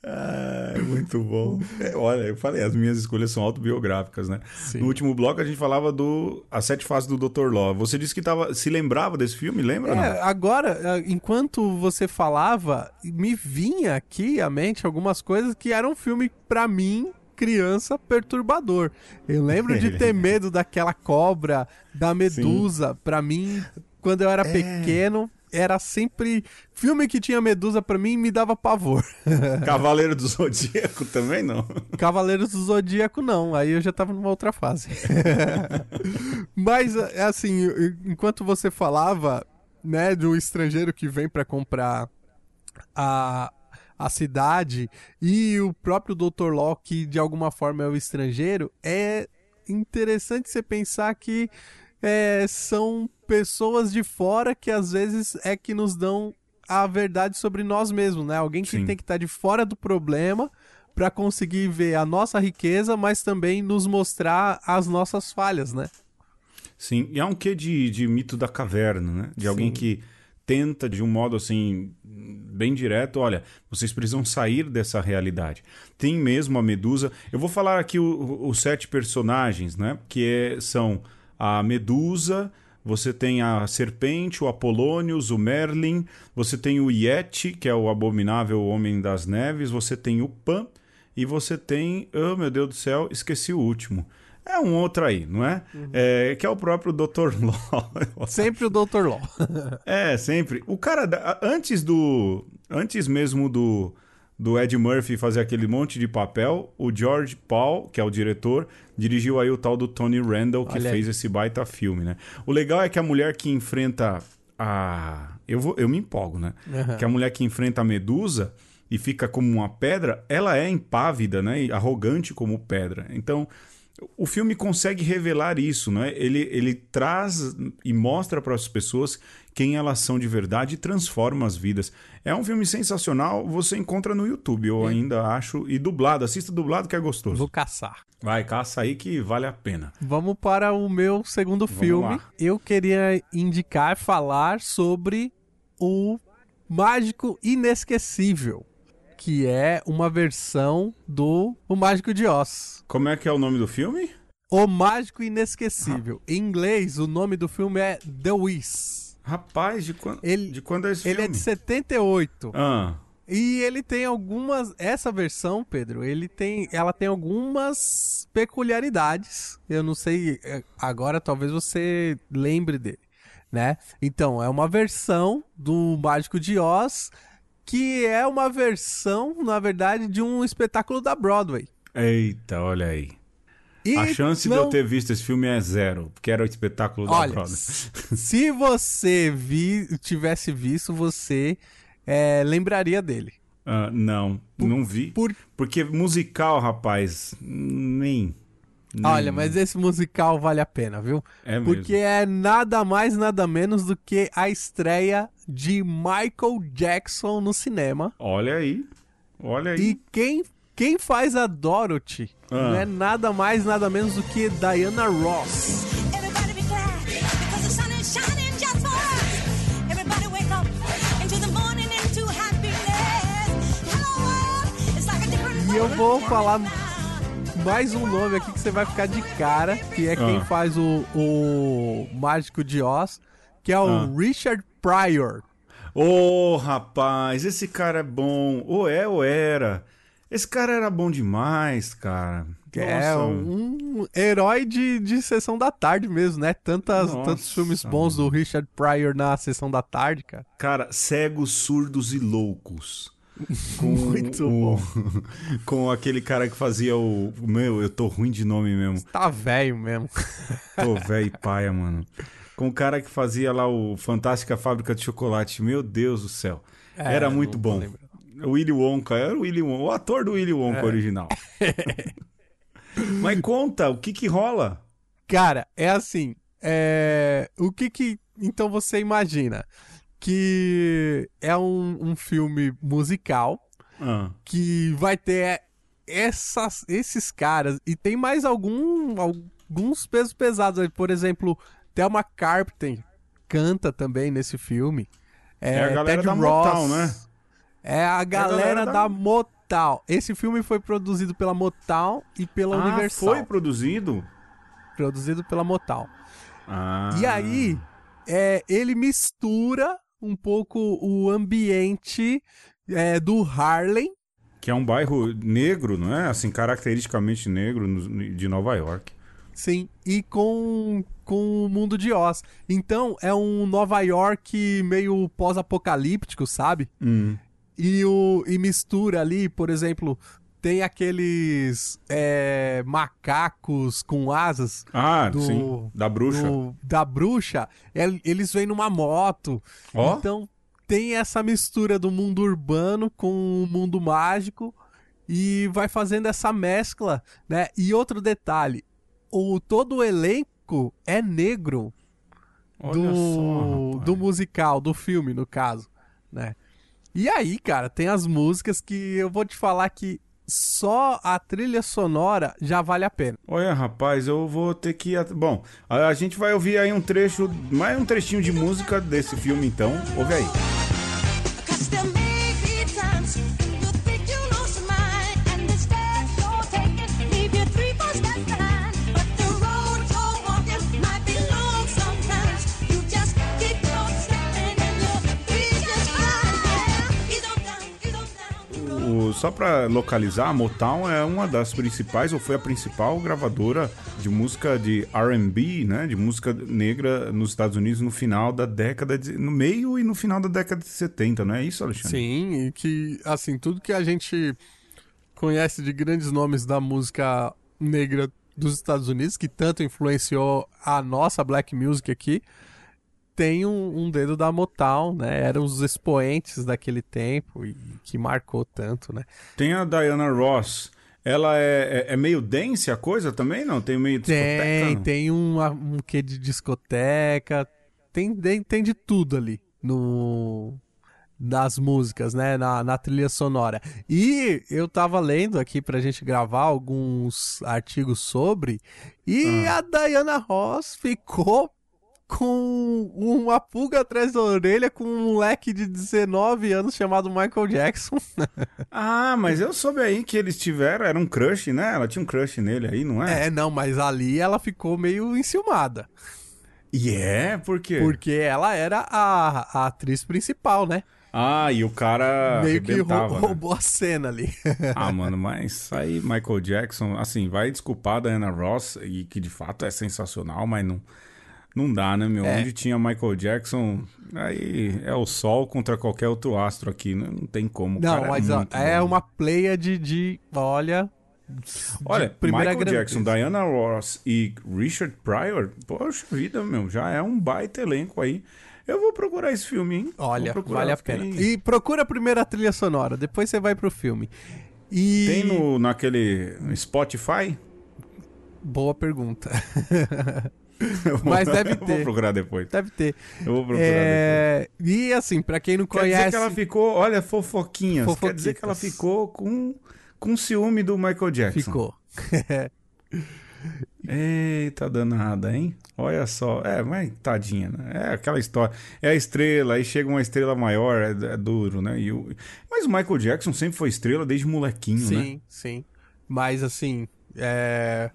Ah, muito bom. É, olha, eu falei, as minhas escolhas são autobiográficas, né? Sim. No último bloco a gente falava do As Sete Fases do Dr. Law. Você disse que tava, se lembrava desse filme, lembra? É, agora, eh, enquanto você falava, me vinha aqui à mente algumas coisas que eram um filme, pra mim, criança, perturbador. Eu lembro de ter medo daquela cobra, da medusa. Pra mim, quando eu era É. pequeno, era sempre. Filme que tinha medusa, pra mim, me dava pavor. Cavaleiro do Zodíaco também não. Cavaleiros do Zodíaco, não. Aí eu já tava numa outra fase. Mas, é assim, enquanto você falava, né, de um estrangeiro que vem pra comprar a, a cidade e o próprio Dr. Law, que de alguma forma é o estrangeiro, é interessante você pensar que é, são pessoas de fora que às vezes é que nos dão a verdade sobre nós mesmos, né? Alguém que Sim. tem que estar de fora do problema para conseguir ver a nossa riqueza, mas também nos mostrar as nossas falhas, né? Sim, e há um quê de, de mito da caverna, né? De alguém Sim. que tenta de um modo assim bem direto, olha, vocês precisam sair dessa realidade. Tem mesmo a Medusa. Eu vou falar aqui os sete personagens, né? Que é- são a Medusa, você tem a Serpente, o Apolônios, o Merlin, você tem o Yeti, que é o abominável Homem das Neves, você tem o Pan e você tem, oh meu Deus do céu, esqueci o último. É um outro aí, não é? É, que é o próprio Dr. Law. Sempre o Dr. Law. É, sempre. O cara, antes do. Antes mesmo do, do Ed Murphy fazer aquele monte de papel, o George Paul, que é o diretor, dirigiu aí o tal do Tony Randall, que Olha aí. fez esse baita filme, né? O legal é que a mulher que enfrenta a. Eu, vou, eu me empolgo, né? Aham. Que a mulher que enfrenta a medusa e fica como uma pedra, ela é impávida, né? E arrogante como pedra. Então. O filme consegue revelar isso, né? Ele, ele traz e mostra para as pessoas quem elas são de verdade e transforma as vidas. É um filme sensacional, você encontra no YouTube, eu ainda acho, e dublado. Assista dublado que é gostoso. Vou caçar. Vai, caça aí que vale a pena. Vamos para o meu segundo filme. lá. Eu queria indicar, falar sobre o Mágico Inesquecível, que é uma versão do O Mágico de Oz. Como é que é o nome do filme? O Mágico Inesquecível. Em inglês, o nome do filme é The Wiz. Rapaz, de, quan... Ele- de quando é esse Ele é filme? de 78. Ah, E ele tem algumas. Essa versão, Pedro, ele tem. Ela tem algumas peculiaridades. Eu não sei. é, Agora talvez você lembre dele. Né? Então, é uma versão do Mágico de Oz. Que é uma versão, na verdade, de um espetáculo da Broadway. eita, olha aí. E a chance de não- eu ter visto esse filme é zero, porque era o espetáculo da Olha, Broadway. se você vi, tivesse visto, você é, lembraria dele. Ah, não, não vi. Por Porque musical, rapaz, nem. nem- Olha, mas esse musical vale a pena, viu? É mesmo. Porque é nada mais, nada menos do que a estreia de Michael Jackson no cinema. Olha aí. Olha aí. E quem, quem faz a Dorothy Ah. não é nada mais, nada menos do que Diana Ross. E eu vou falar mais um nome aqui que você vai ficar de cara, que é quem Ah. faz o, o Mágico de Oz, que é o Ah. Richard Pryor. Ô, rapaz, esse cara é bom. Ou é ou era. Esse cara era bom demais, cara. Que é Nossa. um herói de, de sessão da tarde mesmo, né? Tantas, Nossa, tantos filmes bons do Richard Pryor na sessão da tarde, cara. Cara, cegos, surdos e loucos. Com Muito o- Com aquele cara que fazia o. Meu, eu tô ruim de nome mesmo. Tá velho mesmo. Tô velho e paia, mano. Com o cara que fazia lá o Fantástica Fábrica de Chocolate. Meu Deus do céu. É, era muito bom. lembro. O Willy Wonka, era o Willy Wonka, o ator do Willy Wonka É. original. Mas conta, o que que rola? Cara, é assim. É... O que que. Então você imagina que é um, um filme musical Ah, que vai ter essas, esses caras, e tem mais algum, alguns pesos pesados, aí, por exemplo, Thelma Carpenter canta também nesse filme. É a galera Ted da Ross, Motown, né? É a galera, da... Motown. Esse filme foi produzido pela Motown e pela Ah, Universal. foi produzido? Produzido pela Motown. Ah. E aí, é, ele mistura um pouco o ambiente é, do Harlem, Que é um bairro negro, não é? Assim, caracteristicamente negro no- de Nova York. sim, e com, com o mundo de Oz. Então, é um Nova York meio pós-apocalíptico, sabe? Hum. E, o, e mistura ali, por exemplo, tem aqueles é, macacos com asas Ah, Do- sim. Da bruxa. do- da bruxa. El- Eles vêm numa moto. Ó. Então tem essa mistura do mundo urbano com o mundo mágico e vai fazendo essa mescla, né? E outro detalhe, o todo o elenco é negro Olha do, só, do musical, do filme, no caso, né? E aí, cara, tem as músicas que eu vou te falar que só a trilha sonora já vale a pena. Olha, rapaz, eu vou ter que. Bom, a, a gente vai ouvir aí um trecho, mais um trechinho de música desse filme, então. Ouve aí. Só pra localizar, a Motown é uma das principais, ou foi a principal gravadora de música de R&B, né? De música negra nos Estados Unidos no final da década de... No meio e no final da década de 70, não é isso, Alexandre? Sim, e que, assim, tudo que a gente conhece de grandes nomes da música negra dos Estados Unidos, que tanto influenciou a nossa black music aqui, tem um, um dedo da Motown, né? Eram os expoentes daquele tempo e que marcou tanto, né? Tem a Diana Ross. Ela é, é, é meio dance a coisa também, não? Tem meio discoteca? Tem, não? tem um, um quê de discoteca, tem, tem, tem de tudo ali no das músicas, né, na, na trilha sonora. E eu tava lendo aqui pra gente gravar alguns artigos sobre, e Ah. a Diana Ross ficou com uma pulga atrás da orelha com um moleque de 19 anos chamado Michael Jackson. Ah, mas eu soube aí que eles tiveram, era um crush, né? Ela tinha um crush nele aí, não é? É, não, mas ali ela ficou meio enciumada. E é, por quê? Porque ela era a, a atriz principal, né? Ah, e o cara Meio que rou- arrebentava, né? roubou a cena ali. Ah, mano, mas aí Michael Jackson, assim, vai desculpar da Anna Ross, e que de fato é sensacional, mas não, não dá, né, meu? É. Onde tinha Michael Jackson, aí é o sol contra qualquer outro astro aqui, né? não tem como. Não, cara mas ó, muito é bom. uma pleia de, de olha. Olha, de Michael grandeza. Jackson, Diana Ross e Richard Pryor, poxa vida, meu, já é um baita elenco aí. Eu vou procurar esse filme, hein? Olha, procurar, vale a pena. E procura a primeira trilha sonora, depois você vai pro filme. E. Tem no, naquele Spotify? Boa pergunta. Mas deve eu Vou ter. procurar depois. Deve ter. Eu vou procurar depois. É... E assim, pra quem não Quer conhece. dizer que ela ficou, olha, fofoquinhas. Quer dizer que ela ficou com, com ciúme do Michael Jackson. Ficou. Eita danada, hein? Olha só. É, mas tadinha, né? É aquela história. É a estrela, aí chega uma estrela maior, é, é duro, né? E o... Mas o Michael Jackson sempre foi estrela desde molequinho, né? Sim, sim. Mas assim, é...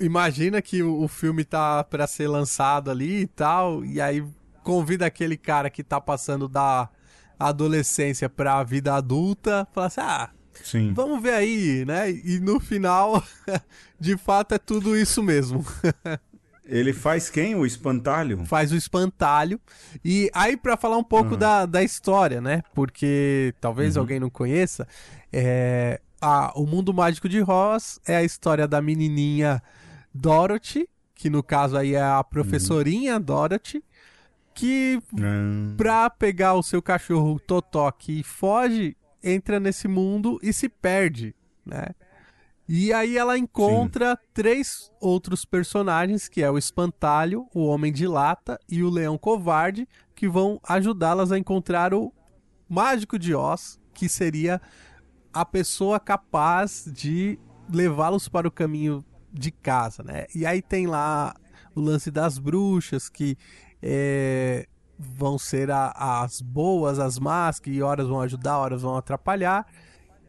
imagina que o, o filme tá pra ser lançado ali e tal, e aí convida aquele cara que tá passando da adolescência pra vida adulta, fala assim: "Ah, Sim. vamos ver aí", né? E no final, de fato é tudo isso mesmo. Ele faz quem? O espantalho? faz o espantalho. E aí, pra falar um pouco da, da história, né? Porque talvez alguém não conheça, é, a, o Mundo Mágico de Ross é a história da menininha Dorothy, que no caso aí é a professorinha Dorothy, que Hum, pra pegar o seu cachorro Totó que foge, entra nesse mundo e se perde, né? E aí ela encontra três outros personagens, que é o Espantalho, o Homem de Lata e o Leão Covarde, que vão ajudá-las a encontrar o Mágico de Oz, que seria a pessoa capaz de levá-los para o caminho de casa, né? E aí tem lá o lance das bruxas que é, vão ser a- as boas, as más, que horas vão ajudar, horas vão atrapalhar.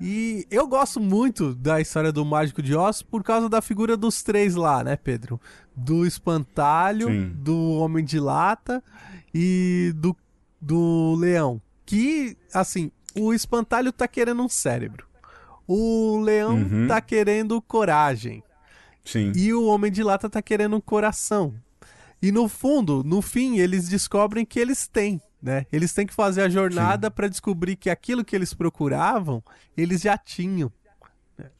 E eu gosto muito da história do Mágico de Oz por causa da figura dos três lá, né, Pedro? Do espantalho, Sim. do Homem de Lata e do, do Leão. Que, assim, o espantalho tá querendo um cérebro. O leão Uhum. tá querendo coragem. Sim. E o Homem de Lata tá querendo um coração. E no fundo, no fim, eles descobrem que eles têm, né? Eles têm que fazer a jornada pra descobrir que aquilo que eles procuravam, eles já tinham.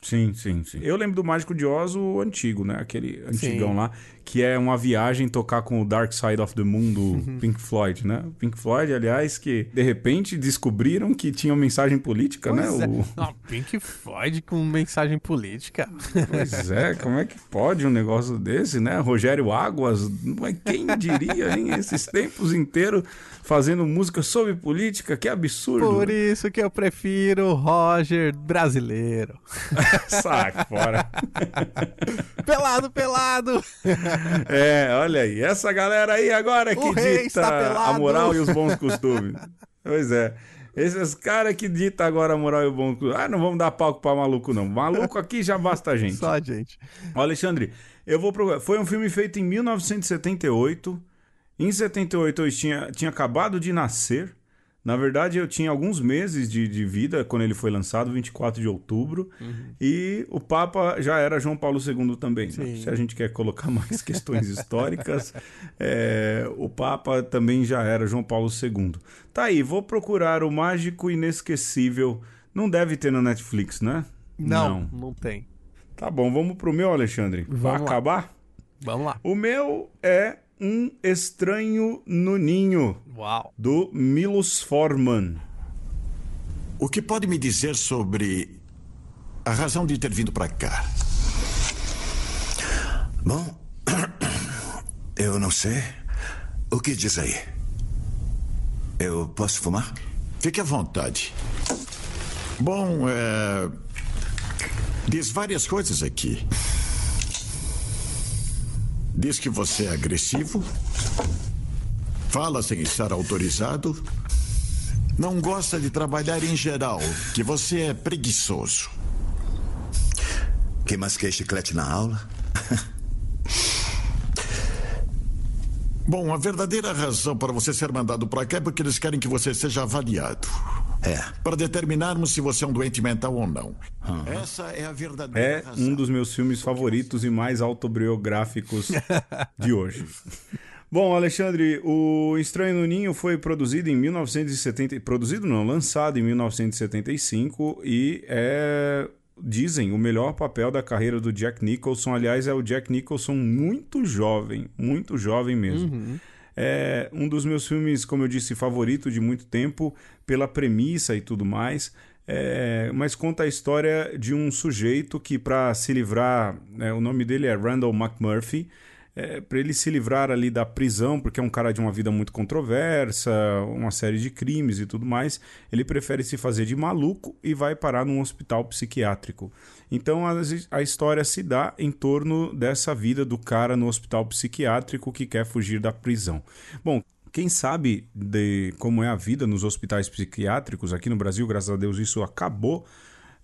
Sim, sim, sim. Eu lembro do Mágico de Oz, o antigo, né? Aquele antigão Sim. lá, que é uma viagem tocar com o Dark Side of the Moon do Uhum. Pink Floyd, né? Pink Floyd, aliás, que de repente descobriram que tinha mensagem política, né? Pois é. O- Não, Pink Floyd com mensagem política. Pois é, como é que pode um negócio desse, né? Rogério Águas, quem diria, hein? Esses tempos inteiros fazendo música sobre política, que absurdo. Por isso que eu prefiro o Roger brasileiro. Saco fora. Pelado, pelado! É, olha aí, essa galera aí agora que dita a moral e os bons costumes. Pois é. Esses caras que dita agora a moral e o bom costume. Ah, não vamos dar palco pra maluco, não. Maluco aqui já basta a gente. Só, gente. Ó, Alexandre, eu vou procurar. Foi um filme feito em 1978. Em 78 eu tinha, tinha acabado de nascer. Na verdade, eu tinha alguns meses de, de vida quando ele foi lançado, 24 de outubro. E o Papa já era João Paulo II também. né? Se a gente quer colocar mais questões históricas, é, o Papa também já era João Paulo II. Tá aí, vou procurar o Mágico Inesquecível. Não deve ter no Netflix, né? Não, não, tem. Tá bom, vamos pro meu, Alexandre. Vai Vamos lá. acabar? Vamos lá. O meu é Um Estranho no Ninho, Uau. do Milos Forman. O que pode me dizer sobre a razão de ter vindo para cá? Bom, eu não sei. O que diz aí? Eu posso fumar? Fique à vontade. Bom, é... diz várias coisas aqui. Diz que você é agressivo, fala sem estar autorizado, não gosta de trabalhar em geral, que você é preguiçoso. Que masquei chiclete na aula? Bom, a verdadeira razão para você ser mandado para cá é porque eles querem que você seja avaliado. É. Para determinarmos se você é um doente mental ou não. Essa é a verdadeira É razão. um dos meus filmes favoritos e mais autobiográficos de hoje. Bom, Alexandre, o Estranho no Ninho foi produzido em 1970, produzido não, lançado em 1975 e é dizem o melhor papel da carreira do Jack Nicholson. Aliás, é o Jack Nicholson muito jovem, muito jovem mesmo. É um dos meus filmes, como eu disse, favorito de muito tempo, pela premissa e tudo mais. É, mas conta a história de um sujeito que, para se livrar, né, o nome dele é Randall McMurphy, é, para ele se livrar ali da prisão, porque é um cara de uma vida muito controversa, uma série de crimes e tudo mais, ele prefere se fazer de maluco e vai parar num hospital psiquiátrico. Então a, a história se dá em torno dessa vida do cara no hospital psiquiátrico que quer fugir da prisão. Bom, quem sabe de como é a vida nos hospitais psiquiátricos aqui no Brasil, graças a Deus isso acabou.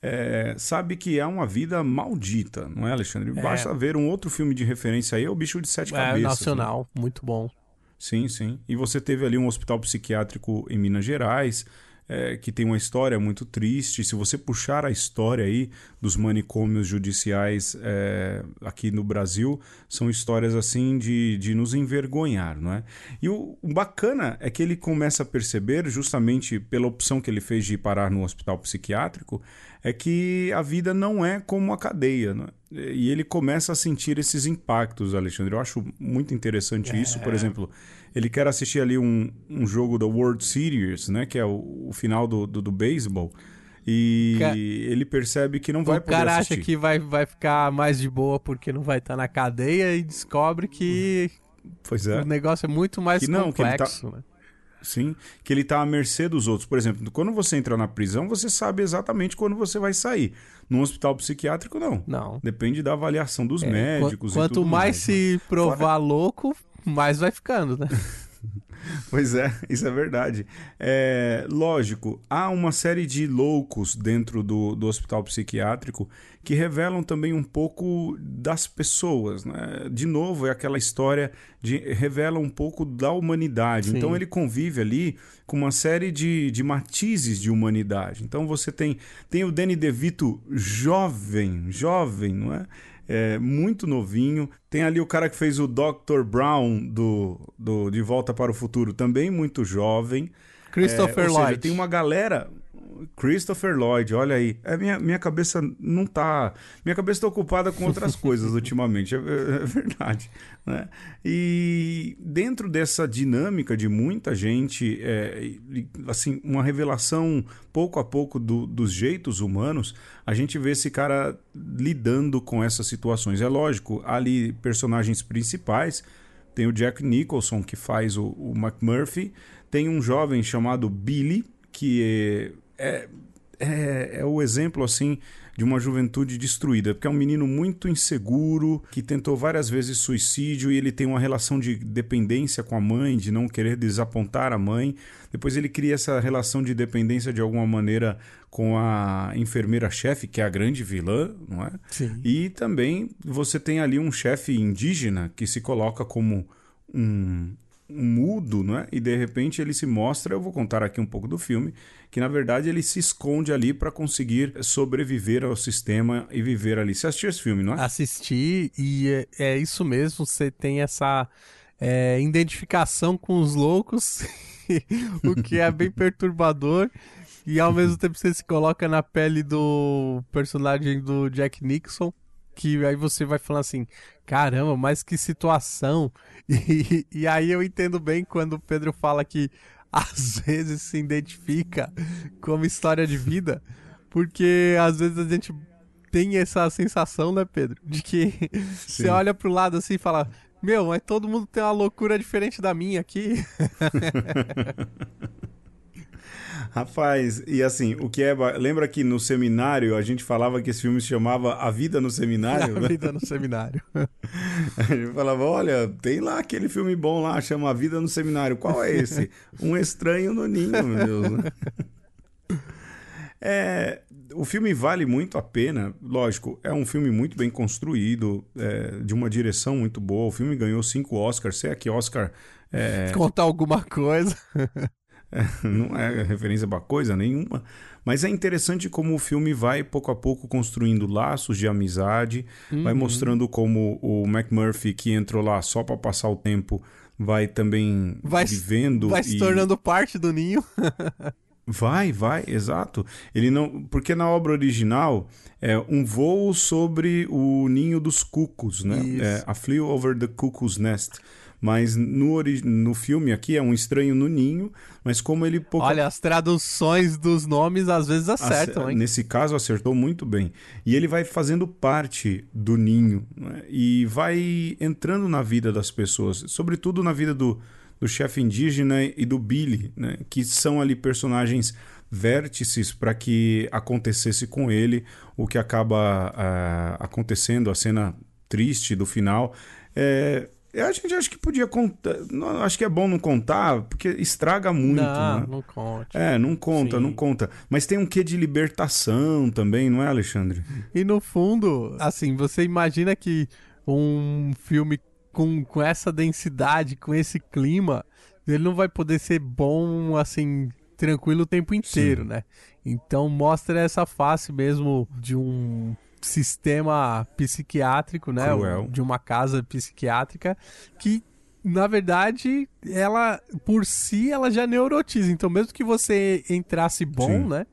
É, sabe que é uma vida maldita, não é, Alexandre? Basta ver um outro filme de referência aí, é o Bicho de Sete É Cabeças. né? nacional, muito bom. Sim, sim. E você teve ali um hospital psiquiátrico em Minas Gerais, é, que tem uma história muito triste. Se você puxar a história aí dos manicômios judiciais é, aqui no Brasil, são histórias assim de, de nos envergonhar, não é? E o, o bacana é que ele começa a perceber, justamente pela opção que ele fez de parar no hospital psiquiátrico, é que a vida não é como a cadeia, não é? E ele começa a sentir esses impactos, Alexandre. Eu acho muito interessante isso. Por exemplo, ele quer assistir ali um, um jogo da World Series, né? Que é o, o final do, do, do beisebol. E Ca- ele percebe que não vai o poder cara assistir. acha que vai, vai ficar mais de boa porque não vai estar na cadeia e descobre que Pois é. o negócio é muito mais Que não, que ele tá- complexo, né? Sim, que ele tá à mercê dos outros. Por exemplo, quando você entra na prisão, você sabe exatamente quando você vai sair. Num hospital psiquiátrico, não. Não. Depende da avaliação dos É, médicos. qu- Quanto mais mais né? se provar louco, mais vai ficando, né? Pois é, isso é verdade. É, lógico, há uma série de loucos dentro do, do hospital psiquiátrico que revelam também um pouco das pessoas. Né? De novo, é aquela história de revela um pouco da humanidade. Sim. Então ele convive ali com uma série de, de matizes de humanidade. Então você tem, tem o Danny DeVito jovem, jovem, não é? É, muito novinho. Tem ali o cara que fez o Dr. Brown do, do De Volta para o Futuro, também muito jovem. Christopher É, seja, Lloyd. tem uma galera. Christopher Lloyd, olha aí. É, minha, minha cabeça não tá. Minha cabeça tá ocupada com outras coisas ultimamente, é, é verdade. Né? E dentro dessa dinâmica de muita gente, é, assim, uma revelação pouco a pouco do- dos jeitos humanos, a gente vê esse cara lidando com essas situações. É lógico, ali personagens principais. Tem o Jack Nicholson, que faz o, o McMurphy. Tem um jovem chamado Billy, que é, é, é o exemplo, assim, de uma juventude destruída. Porque é um menino muito inseguro, que tentou várias vezes suicídio e ele tem uma relação de dependência com a mãe, de não querer desapontar a mãe. Depois ele cria essa relação de dependência de alguma maneira com a enfermeira-chefe, que é a grande vilã, não é? Sim. E também você tem ali um chefe indígena que se coloca como um mudo, não é? E de repente ele se mostra, eu vou contar aqui um pouco do filme, que na verdade ele se esconde ali para conseguir sobreviver ao sistema e viver ali. Você assistiu esse filme, não é? Assisti e é, é isso mesmo, você tem essa é, identificação com os loucos, o que é bem perturbador. E ao mesmo tempo você se coloca na pele do personagem do Jack Nixon, que aí você vai falando assim, caramba, mas que situação. E, e aí eu entendo bem quando o Pedro fala que às vezes se identifica como história de vida, porque às vezes a gente tem essa sensação, né, Pedro? De que você olha pro lado assim e fala: Meu, mas todo mundo tem uma loucura diferente da minha aqui. Rapaz, e assim, o que é. Lembra que no seminário a gente falava que esse filme se chamava A Vida no Seminário? A né? vida no seminário. A gente falava, olha, tem lá aquele filme bom lá, chama A Vida no Seminário. Qual é esse? Um Estranho no Ninho, meu Deus. né? É, o filme vale muito a pena, lógico, é um filme muito bem construído, é, de uma direção muito boa. O filme ganhou cinco Oscars, sei que Oscar é, Contar alguma coisa. não é referência pra coisa nenhuma, mas é interessante como o filme vai pouco a pouco construindo laços de amizade, vai mostrando como o McMurphy que entrou lá só pra passar o tempo vai também Vai, vivendo vai se e- tornando parte do ninho. Vai, vai, exato. Ele não, porque na obra original é um voo sobre o ninho dos cucos, né? Isso. É, a Flew Over the Cuckoo's Nest. Mas no, ori- no filme aqui é um estranho no ninho, mas como ele pouco Olha, as traduções dos nomes às vezes acertam, Acer- hein? Nesse caso, acertou muito bem. E ele vai fazendo parte do ninho né? e vai entrando na vida das pessoas, sobretudo na vida do, do chefe indígena e do Billy, né? que são ali personagens vértices para que acontecesse com ele o que acaba ah, acontecendo, a cena triste do final. É, a gente acha que podia contar. não, Acho que é bom não contar, porque estraga muito. não, né? não conte. É, não conta, Sim. não conta. Mas tem um quê de libertação também, não é, Alexandre? E no fundo, assim, você imagina que um filme com, com essa densidade, com esse clima, ele não vai poder ser bom, assim, tranquilo o tempo inteiro, né? Então mostra essa face mesmo de um sistema psiquiátrico, né? Cruel. De uma casa psiquiátrica que na verdade, ela por si ela já neurotiza. Então, mesmo que você entrasse bom, Sim. né?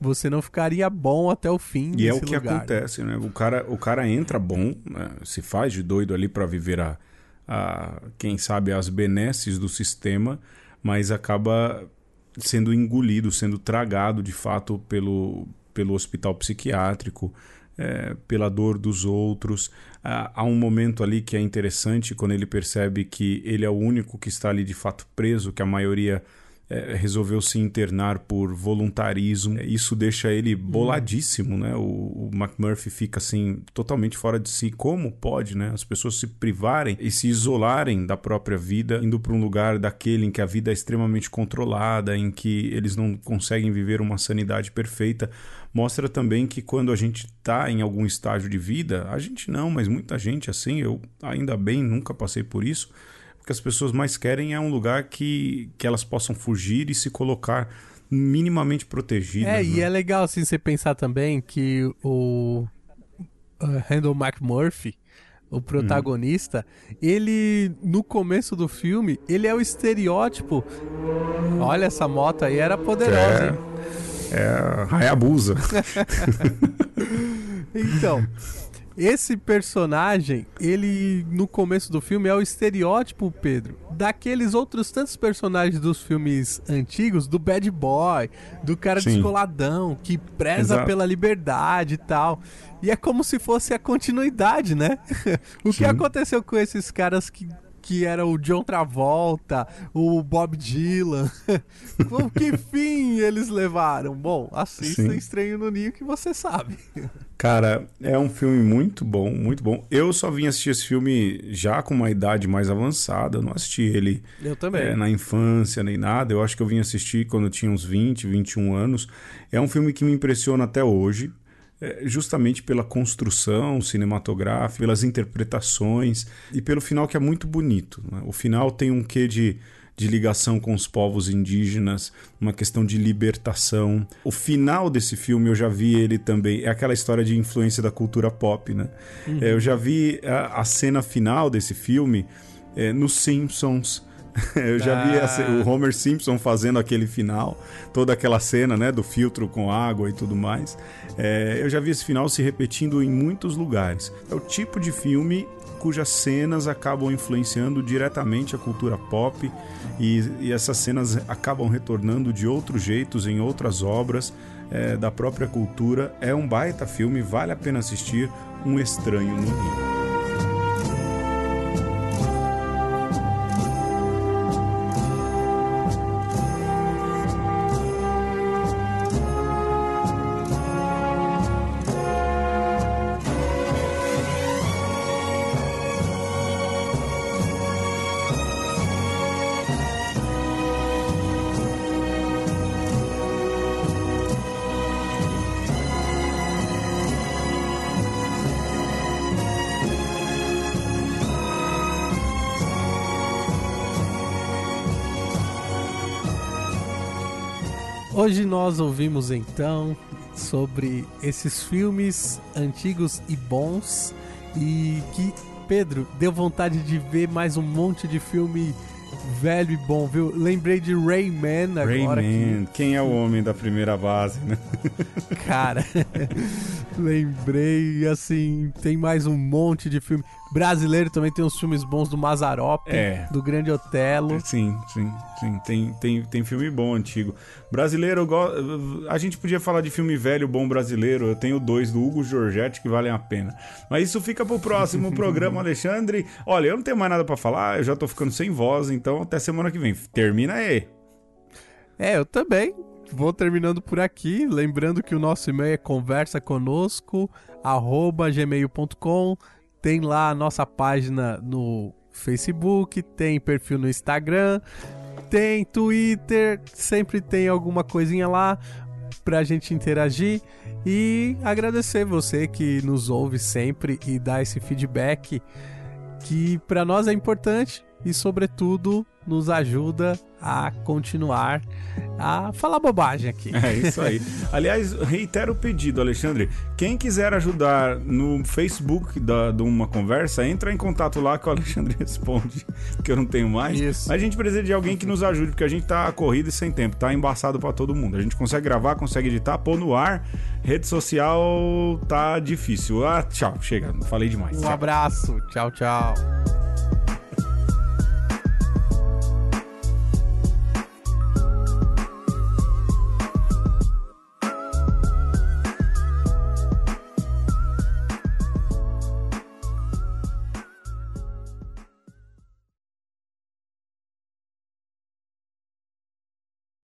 Você não ficaria bom até o fim E é o que lugar, né? acontece, né? O cara, o cara entra bom, né? se faz de doido ali para viver a, a, quem sabe, as benesses do sistema, mas acaba sendo engolido, sendo tragado de fato pelo, pelo hospital psiquiátrico. É, pela dor dos outros. Ah, há um momento ali que é interessante quando ele percebe que ele é o único que está ali de fato preso, que a maioria é, resolveu se internar por voluntarismo. Isso deixa ele boladíssimo, né? O, o McMurphy fica assim totalmente fora de si. Como pode, né? As pessoas se privarem e se isolarem da própria vida, indo para um lugar daquele em que a vida é extremamente controlada, em que eles não conseguem viver uma sanidade perfeita. Mostra também que quando a gente está em algum estágio de vida, a gente não, mas muita gente assim, eu ainda bem nunca passei por isso que as pessoas mais querem é um lugar que, que elas possam fugir e se colocar minimamente protegidas. É, e né? é legal assim você pensar também que o uh, Randall McMurphy, o protagonista, ele no começo do filme, ele é o estereótipo. Olha essa moto aí era poderosa, hein? É Hayabusa. Então, esse personagem, ele no começo do filme é o estereótipo, Pedro, daqueles outros tantos personagens dos filmes antigos, do bad boy, do cara Sim. descoladão, que preza Exato. pela liberdade e tal. E é como se fosse a continuidade, né? o que Sim. aconteceu com esses caras que que era o John Travolta, o Bob Dylan. Com que fim eles levaram? Bom, assista Sim. Estranho no Ninho que você sabe. Cara, é um filme muito bom, muito bom. Eu só vim assistir esse filme já com uma idade mais avançada. Eu não assisti ele Eu também. é, na infância nem nada. Eu acho que eu vim assistir quando eu tinha uns 20, 21 anos. É um filme que me impressiona até hoje, justamente pela construção cinematográfica, pelas interpretações e pelo final que é muito bonito. né? O final tem um quê de, de ligação com os povos indígenas, uma questão de libertação. O final desse filme eu já vi ele também, é aquela história de influência da cultura pop, né? É, eu já vi a, a cena final desse filme é, nos Simpsons. Eu já vi ce- o Homer Simpson fazendo aquele final, toda aquela cena né, do filtro com água e tudo mais. É, eu já vi esse final se repetindo em muitos lugares. É o tipo de filme cujas cenas acabam influenciando diretamente a cultura pop e, e essas cenas acabam retornando de outros jeitos em outras obras é, da própria cultura. É um baita filme, vale a pena assistir. Um Estranho no Rio. Ouvimos então sobre esses filmes antigos e bons e que Pedro deu vontade de ver mais um monte de filme velho e bom, viu? Lembrei de Rayman agora Rayman, quem é o homem da primeira base, né? que, cara, lembrei assim, tem mais um monte de filme brasileiro também tem uns filmes bons do Mazarop, É. do Grande Otelo. Sim, sim, sim. Tem, tem, tem filme bom antigo. Brasileiro, go- a gente podia falar de filme velho bom brasileiro. Eu tenho dois do Hugo Giorgetti que valem a pena. Mas isso fica pro próximo programa, Alexandre. Olha, eu não tenho mais nada pra falar, eu já tô ficando sem voz, então até semana que vem. Termina aí. É, eu também. Vou terminando por aqui. Lembrando que o nosso e-mail é conversaconosco@gmail.com. Tem lá a nossa página no Facebook, tem perfil no Instagram, tem Twitter, sempre tem alguma coisinha lá pra gente interagir e agradecer você que nos ouve sempre e dá esse feedback que pra nós é importante e sobretudo nos ajuda a continuar a falar bobagem aqui. É isso aí. Aliás, reitero o pedido, Alexandre. Quem quiser ajudar no Facebook da, de uma conversa, entra em contato lá que o Alexandre responde, porque eu não tenho mais. Isso. Mas a gente precisa de alguém que nos ajude, porque a gente tá corrido e sem tempo, tá embaçado pra todo mundo. A gente consegue gravar, consegue editar, pôr no ar. Rede social tá difícil. Ah, tchau, chega, falei demais. Um Tchau. abraço, tchau, tchau.